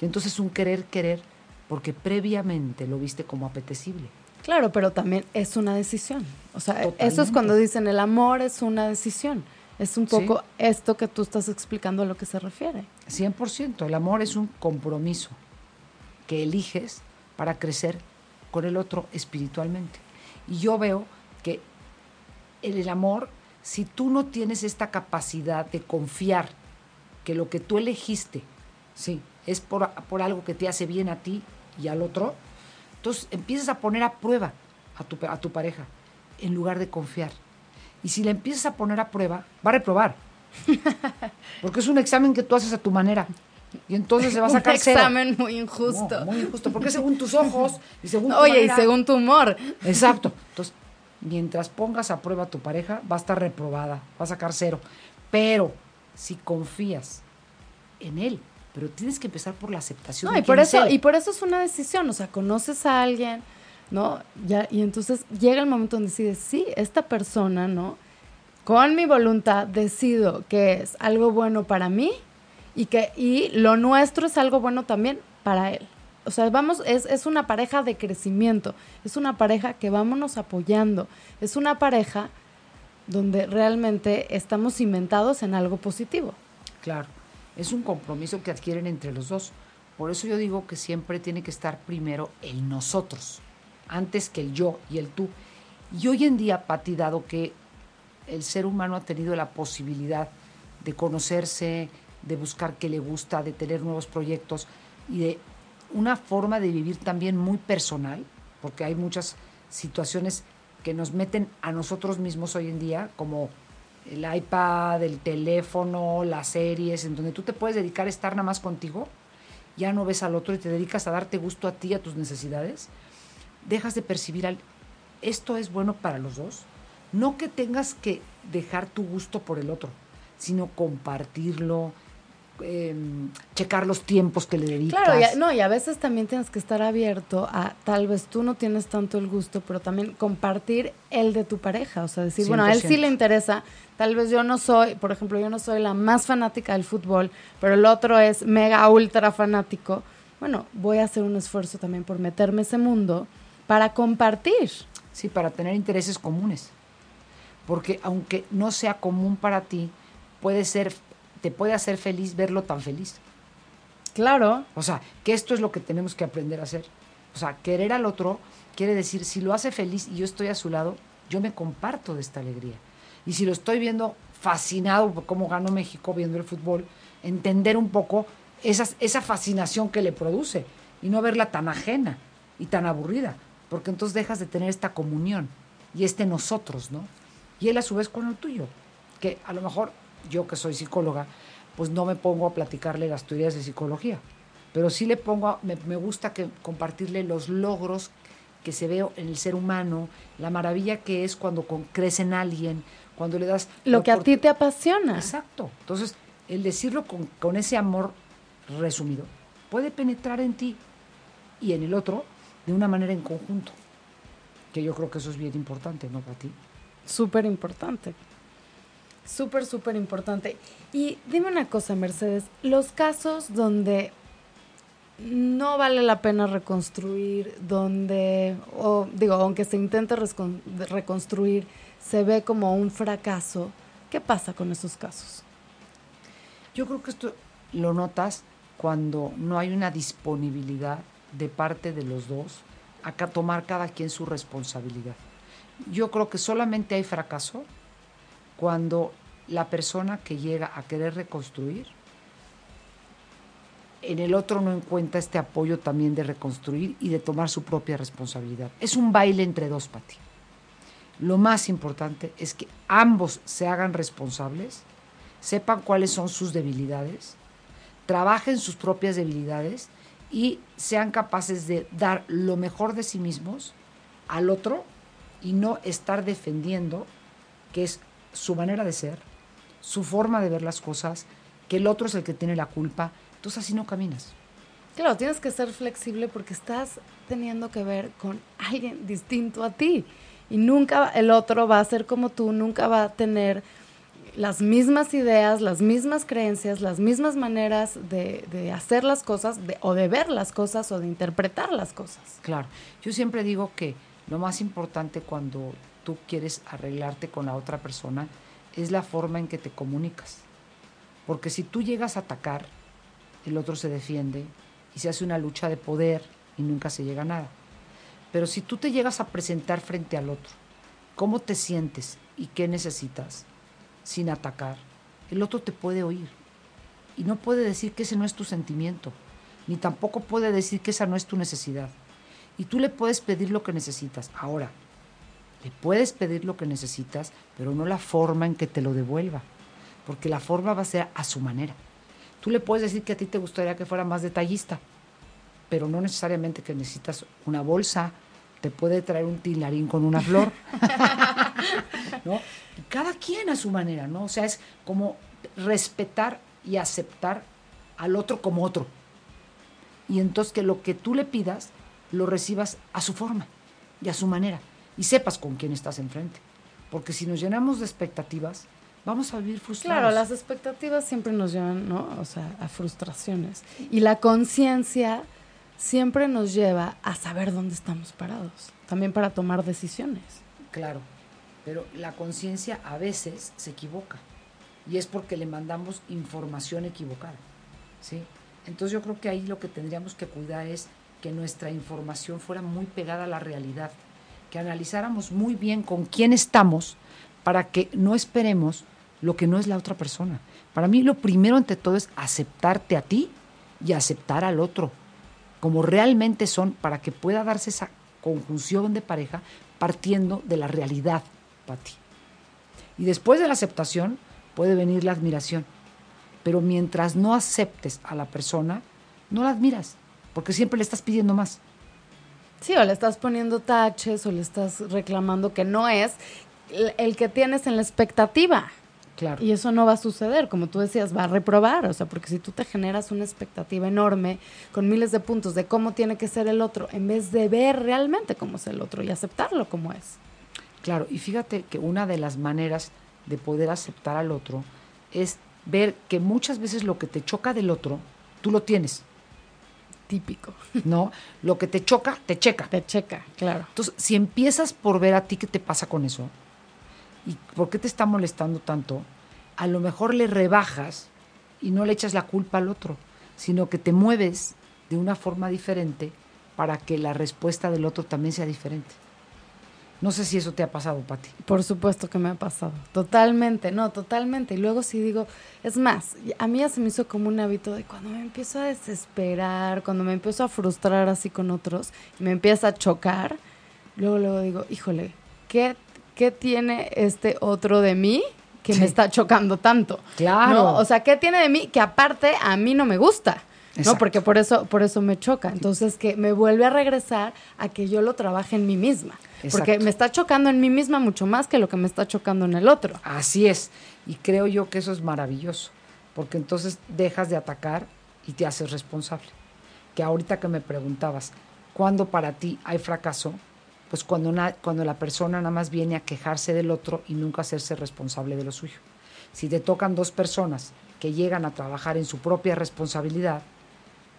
Y entonces un querer, querer, porque previamente lo viste como apetecible. Claro, pero también es una decisión. O sea, eso es cuando dicen el amor es una decisión. Es un poco esto que tú estás explicando a lo que se refiere. 100%. El amor es un compromiso que eliges para crecer con el otro espiritualmente. Y yo veo que en el amor, si tú no tienes esta capacidad de confiar que lo que tú elegiste, sí, es por, por algo que te hace bien a ti y al otro, entonces empiezas a poner a prueba a tu, a tu pareja en lugar de confiar. Y si la empiezas a poner a prueba, va a reprobar. [LAUGHS] Porque es un examen que tú haces a tu manera. Y entonces se va a [LAUGHS] sacar un examen muy injusto. muy injusto, porque según tus ojos y según tu Oye, y según tu humor. Exacto. Entonces, mientras pongas a prueba a tu pareja, va a estar reprobada, va a sacar cero. Pero si confías en él, pero tienes que empezar por la aceptación. No, y por eso, y por eso es una decisión. O sea, conoces a alguien, ¿no? Ya, y entonces llega el momento donde decides, sí, esta persona, ¿no? Con mi voluntad decido que es algo bueno para mí y que y lo nuestro es algo bueno también para él. O sea, vamos, es, es una pareja de crecimiento, es una pareja que vámonos apoyando, es una pareja donde realmente estamos cimentados en algo positivo. Claro, es un compromiso que adquieren entre los dos. Por eso yo digo que siempre tiene que estar primero el nosotros, antes que el yo y el tú. Y hoy en día, Pati, dado que el ser humano ha tenido la posibilidad de conocerse, de buscar qué le gusta, de tener nuevos proyectos y de una forma de vivir también muy personal, porque hay muchas situaciones que nos meten a nosotros mismos hoy en día, como el iPad, el teléfono, las series, en donde tú te puedes dedicar a estar nada más contigo, ya no ves al otro y te dedicas a darte gusto a ti, a tus necesidades, dejas de percibir al... Esto es bueno para los dos. No que tengas que dejar tu gusto por el otro, sino compartirlo, Em, checar los tiempos que le dedicas. Claro, y no, y a veces también tienes que estar abierto a tal vez tú no tienes tanto el gusto, pero también compartir el de tu pareja, o sea, decir, bueno, a él sí le interesa, tal vez yo no soy, por ejemplo, yo no soy la más fanática del fútbol, pero el otro es mega ultra fanático. Bueno, voy a hacer un esfuerzo también por meterme ese mundo para compartir. Sí, para tener intereses comunes. Porque aunque no sea común para ti, puede ser te puede hacer feliz verlo tan feliz. Claro. O sea, que esto es lo que tenemos que aprender a hacer. O sea, querer al otro quiere decir, si lo hace feliz y yo estoy a su lado, yo me comparto de esta alegría. Y si lo estoy viendo fascinado por cómo ganó México viendo el fútbol, entender un poco esa, esa fascinación que le produce y no verla tan ajena y tan aburrida, porque entonces dejas de tener esta comunión y este nosotros, ¿no? Y él a su vez con el tuyo, que a lo mejor yo que soy psicóloga, pues no me pongo a platicarle las teorías de psicología, pero sí le pongo, me, me gusta que compartirle los logros que se ve en el ser humano, la maravilla que es cuando crece en alguien, cuando le das... Lo que a ti te apasiona. Exacto. Entonces, el decirlo con, con, ese amor resumido puede penetrar en ti y en el otro de una manera en conjunto, que yo creo que eso es bien importante, ¿no, para ti? Súper importante. Súper, súper importante. Y dime una cosa, Mercedes, los casos donde no vale la pena reconstruir, donde, o digo, aunque se intente reconstruir, se ve como un fracaso, ¿qué pasa con esos casos? Yo creo que esto lo notas cuando no hay una disponibilidad de parte de los dos a tomar cada quien su responsabilidad. yo creo que solamente hay fracaso cuando la persona que llega a querer reconstruir, en el otro no encuentra este apoyo también de reconstruir y de tomar su propia responsabilidad. Es un baile entre dos, Pati. Lo más importante es que ambos se hagan responsables, sepan cuáles son sus debilidades, trabajen sus propias debilidades y sean capaces de dar lo mejor de sí mismos al otro y no estar defendiendo que es su manera de ser, su forma de ver las cosas, que el otro es el que tiene la culpa. Entonces así no caminas. Claro, tienes que ser flexible porque estás teniendo que ver con alguien distinto a ti. Y nunca el otro va a ser como tú, nunca va a tener las mismas ideas, las mismas creencias, las mismas maneras de, hacer las cosas o de ver las cosas o de interpretar las cosas. Claro, yo siempre digo que lo más importante cuando tú quieres arreglarte con la otra persona es la forma en que te comunicas. Porque si tú llegas a atacar, el otro se defiende y se hace una lucha de poder y nunca se llega a nada. Pero si tú te llegas a presentar frente al otro, cómo te sientes y qué necesitas, sin atacar, el otro te puede oír. Y no puede decir que ese no es tu sentimiento, ni tampoco puede decir que esa no es tu necesidad. Y tú le puedes pedir lo que necesitas. Ahora, le puedes pedir lo que necesitas, pero no la forma en que te lo devuelva, porque la forma va a ser a su manera. Tú le puedes decir que a ti te gustaría que fuera más detallista, pero no necesariamente que necesitas una bolsa, te puede traer un tilarín con una flor, [LAUGHS] ¿no? Cada quien a su manera, ¿no? O sea, es como respetar y aceptar al otro como otro. Y entonces que lo que tú le pidas lo recibas a su forma y a su manera y sepas con quién estás enfrente. Porque si nos llenamos de expectativas, vamos a vivir frustrados. Claro, las expectativas siempre nos llevan, ¿no? O sea, a frustraciones. Y la conciencia siempre nos lleva a saber dónde estamos parados, también para tomar decisiones. Claro, pero la conciencia a veces se equivoca y es porque le mandamos información equivocada, ¿sí? Entonces yo creo que ahí lo que tendríamos que cuidar es que nuestra información fuera muy pegada a la realidad, que analizáramos muy bien con quién estamos para que no esperemos lo que no es la otra persona. Para mí lo primero ante todo es aceptarte a ti y aceptar al otro, como realmente son, para que pueda darse esa conjunción de pareja partiendo de la realidad, Pati. Y después de la aceptación puede venir la admiración. Pero mientras no aceptes a la persona, no la admiras, porque siempre le estás pidiendo más. Sí, o le estás poniendo taches o le estás reclamando que no es el que tienes en la expectativa. Y eso no va a suceder, como tú decías, va a reprobar, o sea, porque si tú te generas una expectativa enorme con miles de puntos de cómo tiene que ser el otro, en vez de ver realmente cómo es el otro y aceptarlo como es. Claro, y fíjate que una de las maneras de poder aceptar al otro es ver que muchas veces lo que te choca del otro, tú lo tienes. Típico. [LAUGHS] ¿No? Lo que te choca, te checa. Te checa, claro. Entonces, si empiezas por ver a ti qué te pasa con eso, ¿Y por qué te está molestando tanto? A lo mejor le rebajas y no le echas la culpa al otro, sino que te mueves de una forma diferente para que la respuesta del otro también sea diferente. No sé si eso te ha pasado, Pati. Por supuesto que me ha pasado. Totalmente, no, totalmente. Y luego sí digo, es más, a mí ya se me hizo como un hábito de cuando me empiezo a desesperar, cuando me empiezo a frustrar así con otros y me empieza a chocar, luego luego digo, híjole, qué ¿qué tiene este otro de mí que me está chocando tanto? Claro. O sea, ¿qué tiene de mí que aparte a mí no me gusta? ¿no? Porque por eso, por eso me choca. Entonces, que me vuelve a regresar a que yo lo trabaje en mí misma. Porque me está chocando en mí misma mucho más que lo que me está chocando en el otro. Así es. Y creo yo que eso es maravilloso. Porque entonces dejas de atacar y te haces responsable. Que ahorita que me preguntabas, ¿cuándo para ti hay fracaso? pues cuando, cuando la persona nada más viene a quejarse del otro y nunca hacerse responsable de lo suyo. Si te tocan dos personas que llegan a trabajar en su propia responsabilidad,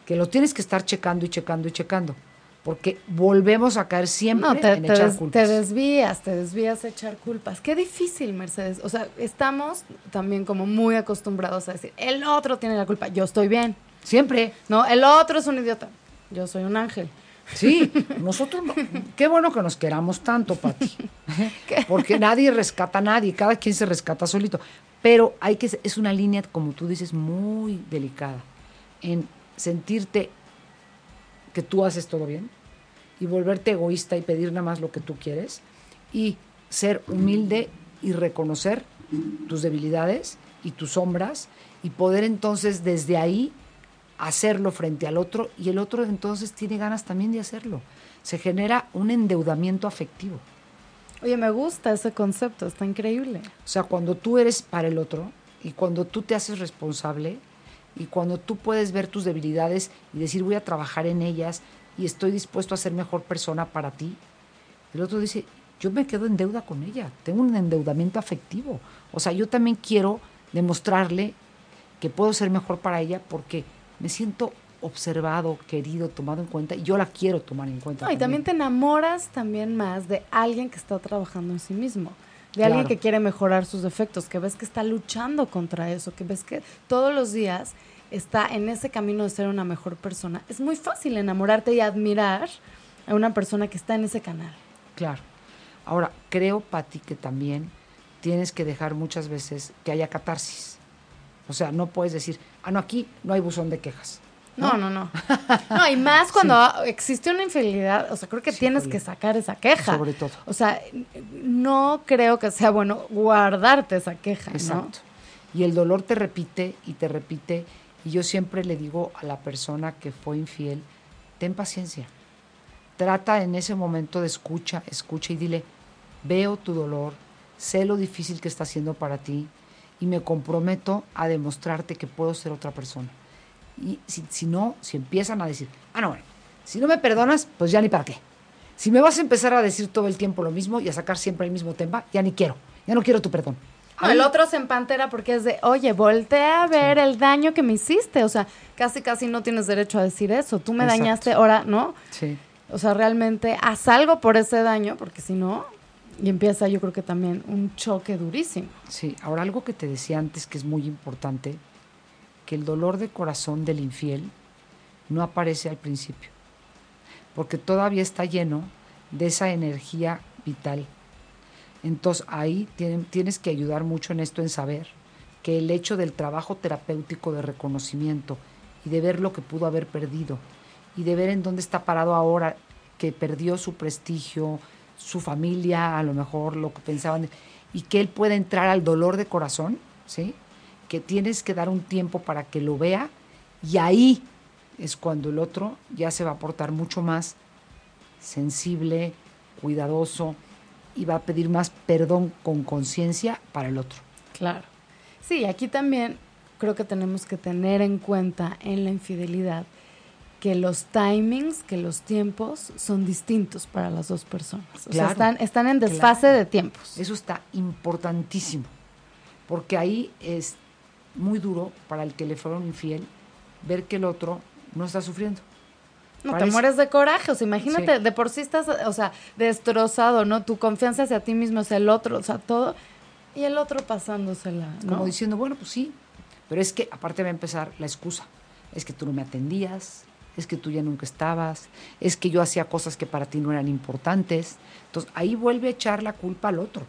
que lo tienes que estar checando y checando y checando, porque volvemos a caer siempre te, en echar culpas. Te desvías, te desvías a echar culpas. Qué difícil, Mercedes. O sea, estamos también como muy acostumbrados a decir, el otro tiene la culpa, yo estoy bien. Siempre. No, el otro es un idiota, yo soy un ángel. Sí, [LAUGHS] nosotros, qué bueno que nos queramos tanto, Pati. [LAUGHS] Porque nadie rescata a nadie, cada quien se rescata solito. Pero hay que, es una línea, como tú dices, muy delicada. En sentirte que tú haces todo bien y volverte egoísta y pedir nada más lo que tú quieres y ser humilde y reconocer tus debilidades y tus sombras y poder entonces desde ahí hacerlo frente al otro y el otro entonces tiene ganas también de hacerlo. Se genera un endeudamiento afectivo. Oye, me gusta ese concepto, está increíble. O sea, cuando tú eres para el otro y cuando tú te haces responsable y cuando tú puedes ver tus debilidades y decir voy a trabajar en ellas y estoy dispuesto a ser mejor persona para ti, el otro dice, yo me quedo en deuda con ella, tengo un endeudamiento afectivo. O sea, yo también quiero demostrarle que puedo ser mejor para ella porque me siento observado, querido, tomado en cuenta y yo la quiero tomar en cuenta. y también te enamoras también más de alguien que está trabajando en sí mismo, de alguien que quiere mejorar sus defectos, que ves que está luchando contra eso, que ves que todos los días está en ese camino de ser una mejor persona. Es muy fácil enamorarte y admirar a una persona que está en ese canal. Claro. Ahora, creo, Pati, que también tienes que dejar muchas veces que haya catarsis. O sea, no puedes decir, ah, no, aquí no hay buzón de quejas. No, no, no. No, [LAUGHS] y más cuando existe una infidelidad, o sea, creo que tienes que sacar esa queja. Sobre todo. O sea, no creo que sea bueno guardarte esa queja. Exacto. Y el dolor te repite y te repite. Y yo siempre le digo a la persona que fue infiel, ten paciencia. Trata en ese momento de escucha, escucha y dile, veo tu dolor, sé lo difícil que está haciendo para ti, y me comprometo a demostrarte que puedo ser otra persona. Y si, no, si empiezan a decir, ah, no, bueno, si no me perdonas, pues ya ni para qué. Si me vas a empezar a decir todo el tiempo lo mismo y a sacar siempre el mismo tema, ya ni quiero, ya no quiero tu perdón. el otro se empantera porque es de, oye, voltea a ver el daño que me hiciste. O sea, casi, casi no tienes derecho a decir eso. Tú me dañaste, ahora, ¿no? Sí. O sea, realmente haz algo por ese daño, porque si no, y empieza yo creo que también un choque durísimo. Sí, ahora algo que te decía antes que es muy importante, que el dolor de corazón del infiel no aparece al principio, porque todavía está lleno de esa energía vital. Entonces ahí tienes que ayudar mucho en esto, en saber que el hecho del trabajo terapéutico de reconocimiento y de ver lo que pudo haber perdido y de ver en dónde está parado ahora, que perdió su prestigio, su familia, a lo mejor lo que pensaban, y que él pueda entrar al dolor de corazón, ¿sí? Que tienes que dar un tiempo para que lo vea y ahí es cuando el otro ya se va a portar mucho más sensible, cuidadoso y va a pedir más perdón con conciencia para el otro. Claro. Sí, aquí también creo que tenemos que tener en cuenta en la infidelidad que los timings, que los tiempos son distintos para las dos personas. O sea, están, están en desfase de tiempos. Eso está importantísimo, porque ahí es muy duro para el que le fueron infiel ver que el otro no está sufriendo. No, te mueres de coraje, o sea, imagínate, de por sí estás, o sea, destrozado, ¿no? Tu confianza hacia ti mismo, hacia el otro, o sea, todo, y el otro pasándosela, ¿no? Como diciendo, bueno, pues sí, pero es que aparte va a empezar la excusa, es que tú no me atendías, es que tú ya nunca estabas, es que yo hacía cosas que para ti no eran importantes. Entonces ahí vuelve a echar la culpa al otro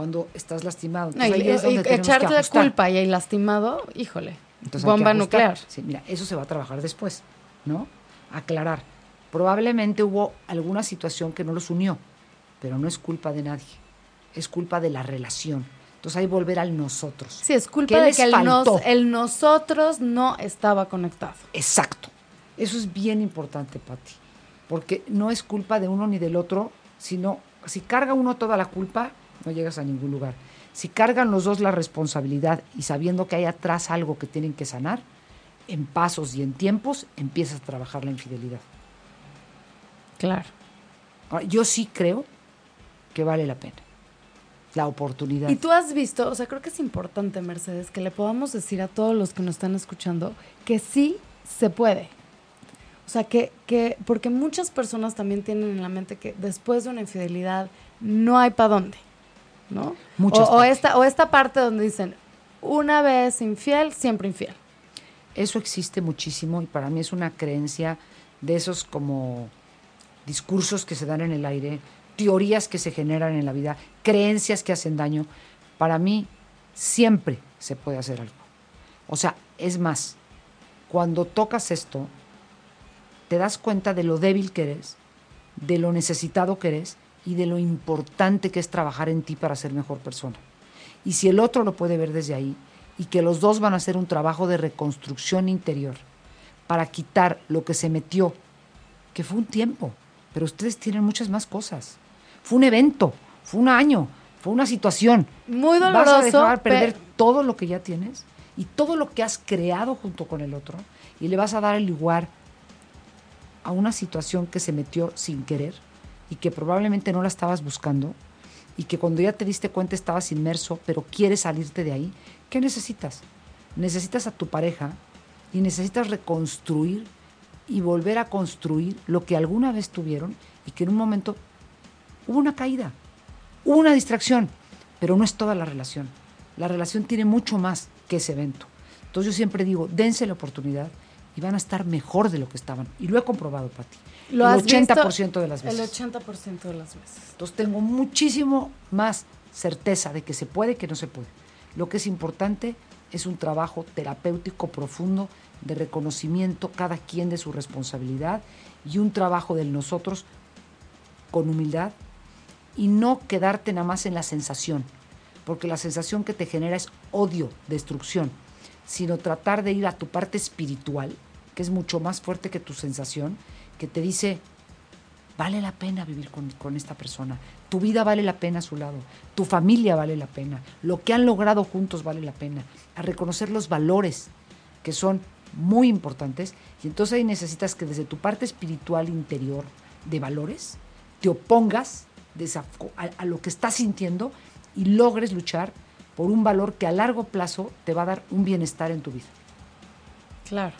cuando estás lastimado. y, echarte la culpa y ahí lastimado, híjole, bomba nuclear. Sí, mira, eso se va a trabajar después, ¿no? Aclarar. Probablemente hubo alguna situación que no los unió, pero no es culpa de nadie, es culpa de la relación. Entonces ahí volver al nosotros. Sí, es culpa de que el, el nosotros no estaba conectado. Exacto. Eso es bien importante, Patti, porque no es culpa de uno ni del otro, sino si carga uno toda la culpa, no llegas a ningún lugar. Si cargan los dos la responsabilidad y sabiendo que hay atrás algo que tienen que sanar, en pasos y en tiempos empiezas a trabajar la infidelidad. Claro. yo sí creo que vale la pena la oportunidad. Y tú has visto, o sea, creo que es importante, Mercedes, que le podamos decir a todos los que nos están escuchando que sí se puede. O sea, que, que, porque muchas personas también tienen en la mente que después de una infidelidad no hay para dónde, ¿no? Muchas o, esta, o esta parte donde dicen, una vez infiel, siempre infiel. Eso existe muchísimo y para mí es una creencia de esos como discursos que se dan en el aire, teorías que se generan en la vida, creencias que hacen daño. Para mí, siempre se puede hacer algo. O sea, es más, cuando tocas esto, te das cuenta de lo débil que eres, de lo necesitado que eres y de lo importante que es trabajar en ti para ser mejor persona. Y si el otro lo puede ver desde ahí y que los dos van a hacer un trabajo de reconstrucción interior para quitar lo que se metió, que fue un tiempo, pero ustedes tienen muchas más cosas. Fue un evento, fue un año, fue una situación. Muy doloroso. Vas a dejar perder todo lo que ya tienes y todo lo que has creado junto con el otro y le vas a dar el lugar a una situación que se metió sin querer y que probablemente no la estabas buscando y que cuando ya te diste cuenta estabas inmerso, pero quieres salirte de ahí, ¿qué necesitas? Necesitas a tu pareja y necesitas reconstruir y volver a construir lo que alguna vez tuvieron y que en un momento hubo una caída, hubo una distracción, pero no es toda la relación. La relación tiene mucho más que ese evento. Entonces yo siempre digo, dense la oportunidad y van a estar mejor de lo que estaban. Y lo he comprobado, Pati. Lo el 80% de las veces. El 80% de las veces. Entonces tengo muchísimo más certeza de que se puede que no se puede. Lo que es importante es un trabajo terapéutico profundo de reconocimiento cada quien de su responsabilidad y un trabajo del nosotros con humildad y no quedarte nada más en la sensación, porque la sensación que te genera es odio, destrucción, sino tratar de ir a tu parte espiritual, es mucho más fuerte que tu sensación, que te dice, vale la pena vivir con, con, esta persona, tu vida vale la pena a su lado, tu familia vale la pena, lo que han logrado juntos vale la pena, a reconocer los valores que son muy importantes. Y entonces ahí necesitas que desde tu parte espiritual interior de valores te opongas a, a lo que estás sintiendo y logres luchar por un valor que a largo plazo te va a dar un bienestar en tu vida. Claro.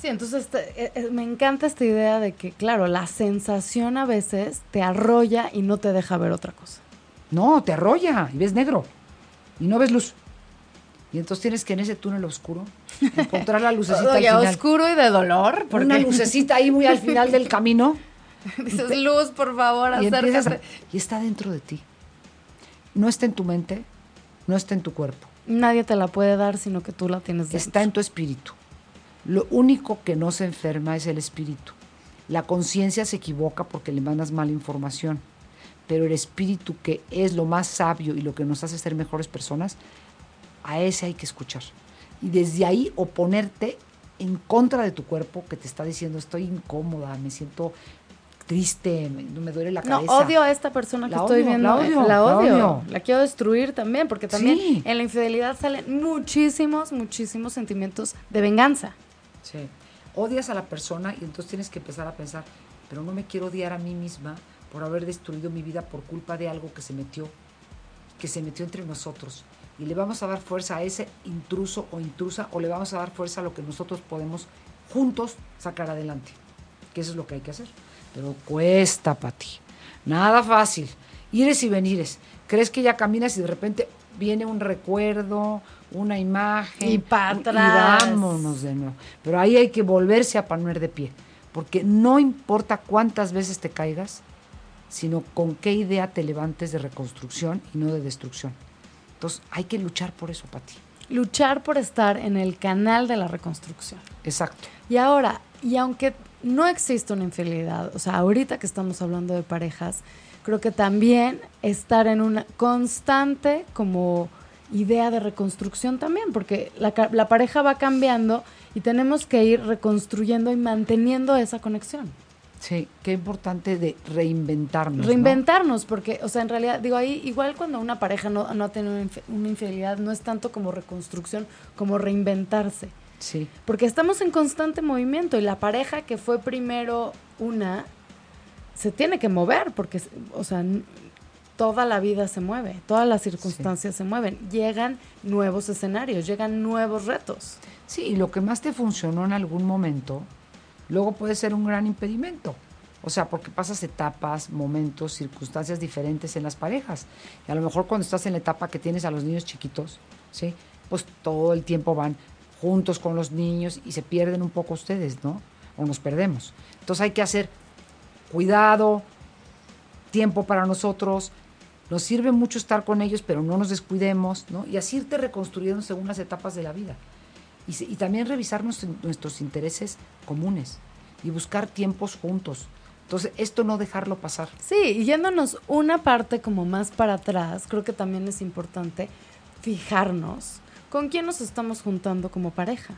Sí, entonces eh, eh, me encanta esta idea de que, claro, la sensación a veces te arrolla y no te deja ver otra cosa. No, te arrolla y ves negro y no ves luz. Y entonces tienes que en ese túnel oscuro encontrar la lucecita [LAUGHS] al final. oscuro y de dolor. Porque... Una lucecita ahí muy al final del [LAUGHS] camino. Dices, luz, por favor, y acércate. y está dentro de ti. No está en tu mente, no está en tu cuerpo. Nadie te la puede dar, sino que tú la tienes dentro. Está en tu espíritu. Lo único que no se enferma es el espíritu. La conciencia se equivoca porque le mandas mala información. Pero el espíritu, que es lo más sabio y lo que nos hace ser mejores personas, a ese hay que escuchar. Y desde ahí oponerte en contra de tu cuerpo que te está diciendo estoy incómoda, me siento triste, me, me duele la cabeza. No, odio a esta persona que estoy viendo. La odio, la odio, la quiero destruir también, porque también en la infidelidad salen muchísimos, muchísimos sentimientos de venganza. Sí. Odias a la persona y entonces tienes que empezar a pensar, pero no me quiero odiar a mí misma por haber destruido mi vida por culpa de algo que se metió, que se metió entre nosotros. Y le vamos a dar fuerza a ese intruso o intrusa o le vamos a dar fuerza a lo que nosotros podemos juntos sacar adelante. Que eso es lo que hay que hacer. Pero cuesta, Pati. Nada fácil. Ires y venires. Crees que ya caminas y de repente viene un recuerdo, una imagen. Y para atrás. Y vámonos de nuevo. Pero ahí hay que volverse a poner de pie. Porque no importa cuántas veces te caigas, sino con qué idea te levantes de reconstrucción y no de destrucción. Entonces hay que luchar por eso, Pati. Luchar por estar en el canal de la reconstrucción. Exacto. Y ahora, y aunque no existe una infidelidad, o sea, ahorita que estamos hablando de parejas, creo que también estar en una constante como idea de reconstrucción también, porque la, la pareja va cambiando y tenemos que ir reconstruyendo y manteniendo esa conexión. Sí, qué importante de reinventarnos. Reinventarnos, porque, o sea, en realidad, digo, ahí igual cuando una pareja no, no ha tenido una infidelidad, no es tanto como reconstrucción, como reinventarse. Sí. Porque estamos en constante movimiento y la pareja que fue primero una, se tiene que mover, porque, o sea, toda la vida se mueve, todas las circunstancias se mueven, llegan nuevos escenarios, llegan nuevos retos. Sí, y lo que más te funcionó en algún momento, luego puede ser un gran impedimento. O sea, porque pasas etapas, momentos, circunstancias diferentes en las parejas. Y a lo mejor cuando estás en la etapa que tienes a los niños chiquitos, ¿sí? Pues todo el tiempo van juntos con los niños y se pierden un poco ustedes, ¿no? O nos perdemos. Entonces hay que hacer cuidado, tiempo para nosotros. Nos sirve mucho estar con ellos, pero no nos descuidemos, ¿no? Y así irte reconstruyendo según las etapas de la vida. Y, también revisar nuestros intereses comunes y buscar tiempos juntos. Entonces, esto no dejarlo pasar. Sí, y yéndonos una parte como más para atrás, creo que también es importante fijarnos con quién nos estamos juntando como pareja.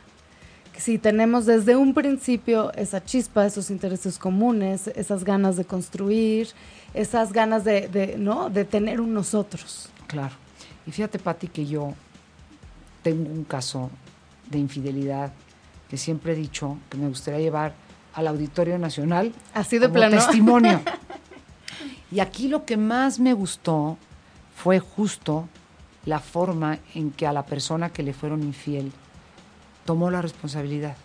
Si tenemos desde un principio esa chispa, esos intereses comunes, esas ganas de construir, esas ganas de, ¿no? de tener un nosotros. Claro. Y fíjate, Patti, que yo tengo un caso de infidelidad que siempre he dicho que me gustaría llevar al Auditorio Nacional Así de como testimonio. [LAUGHS] y aquí lo que más me gustó fue justo la forma en que a la persona que le fueron infiel tomó la responsabilidad.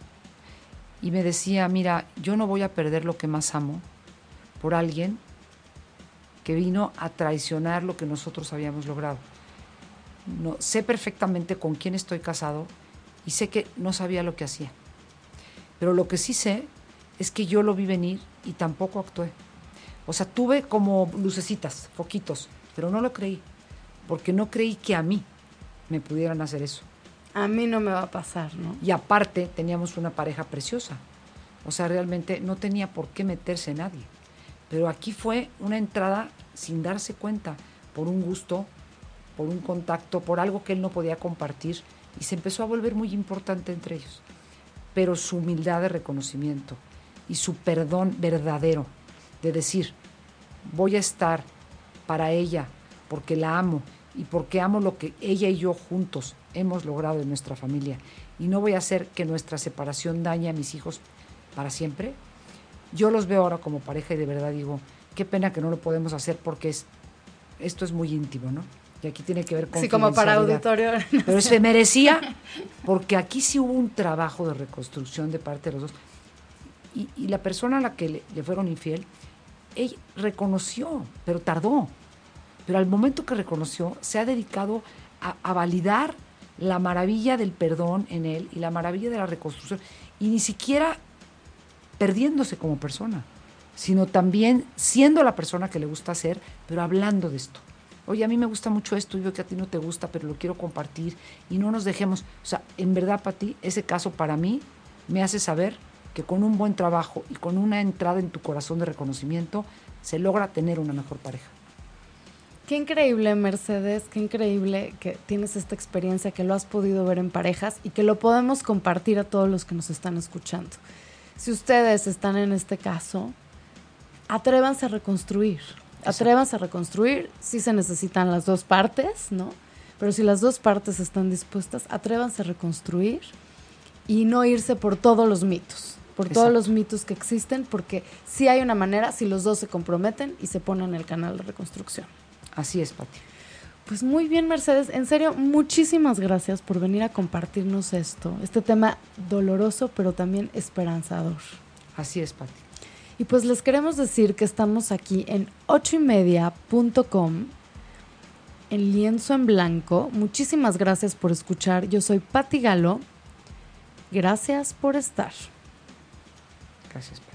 Y me decía, mira, yo no voy a perder lo que más amo por alguien que vino a traicionar lo que nosotros habíamos logrado. No, sé perfectamente con quién estoy casado y sé que no sabía lo que hacía. Pero lo que sí sé es que yo lo vi venir y tampoco actué. O sea, tuve como lucecitas, foquitos, pero no lo creí, porque no creí que a mí me pudieran hacer eso. A mí no me va a pasar, ¿no? Y aparte teníamos una pareja preciosa. O sea, realmente no tenía por qué meterse nadie. Pero aquí fue una entrada sin darse cuenta, por un gusto, por un contacto, por algo que él no podía compartir y se empezó a volver muy importante entre ellos. Pero su humildad de reconocimiento, y su perdón verdadero, de decir, voy a estar para ella porque la amo y porque amo lo que ella y yo juntos hemos logrado en nuestra familia y no voy a hacer que nuestra separación dañe a mis hijos para siempre. Yo los veo ahora como pareja y de verdad digo, qué pena que no lo podemos hacer porque es, esto es muy íntimo, ¿no? Y aquí tiene que ver con... Sí, como para auditorio. Pero se merecía, [LAUGHS] porque aquí sí hubo un trabajo de reconstrucción de parte de los dos. Y, la persona a la que le, fueron infiel, ella reconoció, pero tardó. Pero al momento que reconoció, se ha dedicado a, validar la maravilla del perdón en él y la maravilla de la reconstrucción. Y ni siquiera perdiéndose como persona, sino también siendo la persona que le gusta ser, pero hablando de esto. Oye, a mí me gusta mucho esto, yo que a ti no te gusta, pero lo quiero compartir y no nos dejemos. O sea, en verdad, para ti, ese caso para mí me hace saber que con un buen trabajo y con una entrada en tu corazón de reconocimiento se logra tener una mejor pareja. Qué increíble, Mercedes, qué increíble que tienes esta experiencia, que lo has podido ver en parejas y que lo podemos compartir a todos los que nos están escuchando. Si ustedes están en este caso, atrévanse a reconstruir. Atrévanse a reconstruir. Sí se necesitan las dos partes, ¿no? Pero si las dos partes están dispuestas, atrévanse a reconstruir y no irse por todos los mitos por todos los mitos que existen, porque sí hay una manera si los dos se comprometen y se ponen en el canal de reconstrucción. Así es, Pati. Pues muy bien, Mercedes. En serio, muchísimas gracias por venir a compartirnos esto, este tema doloroso, pero también esperanzador. Así es, Pati. Y pues les queremos decir que estamos aquí en ochoymedia.com, en lienzo en blanco. Muchísimas gracias por escuchar. Yo soy Pati Galo. Gracias por estar. Gracias.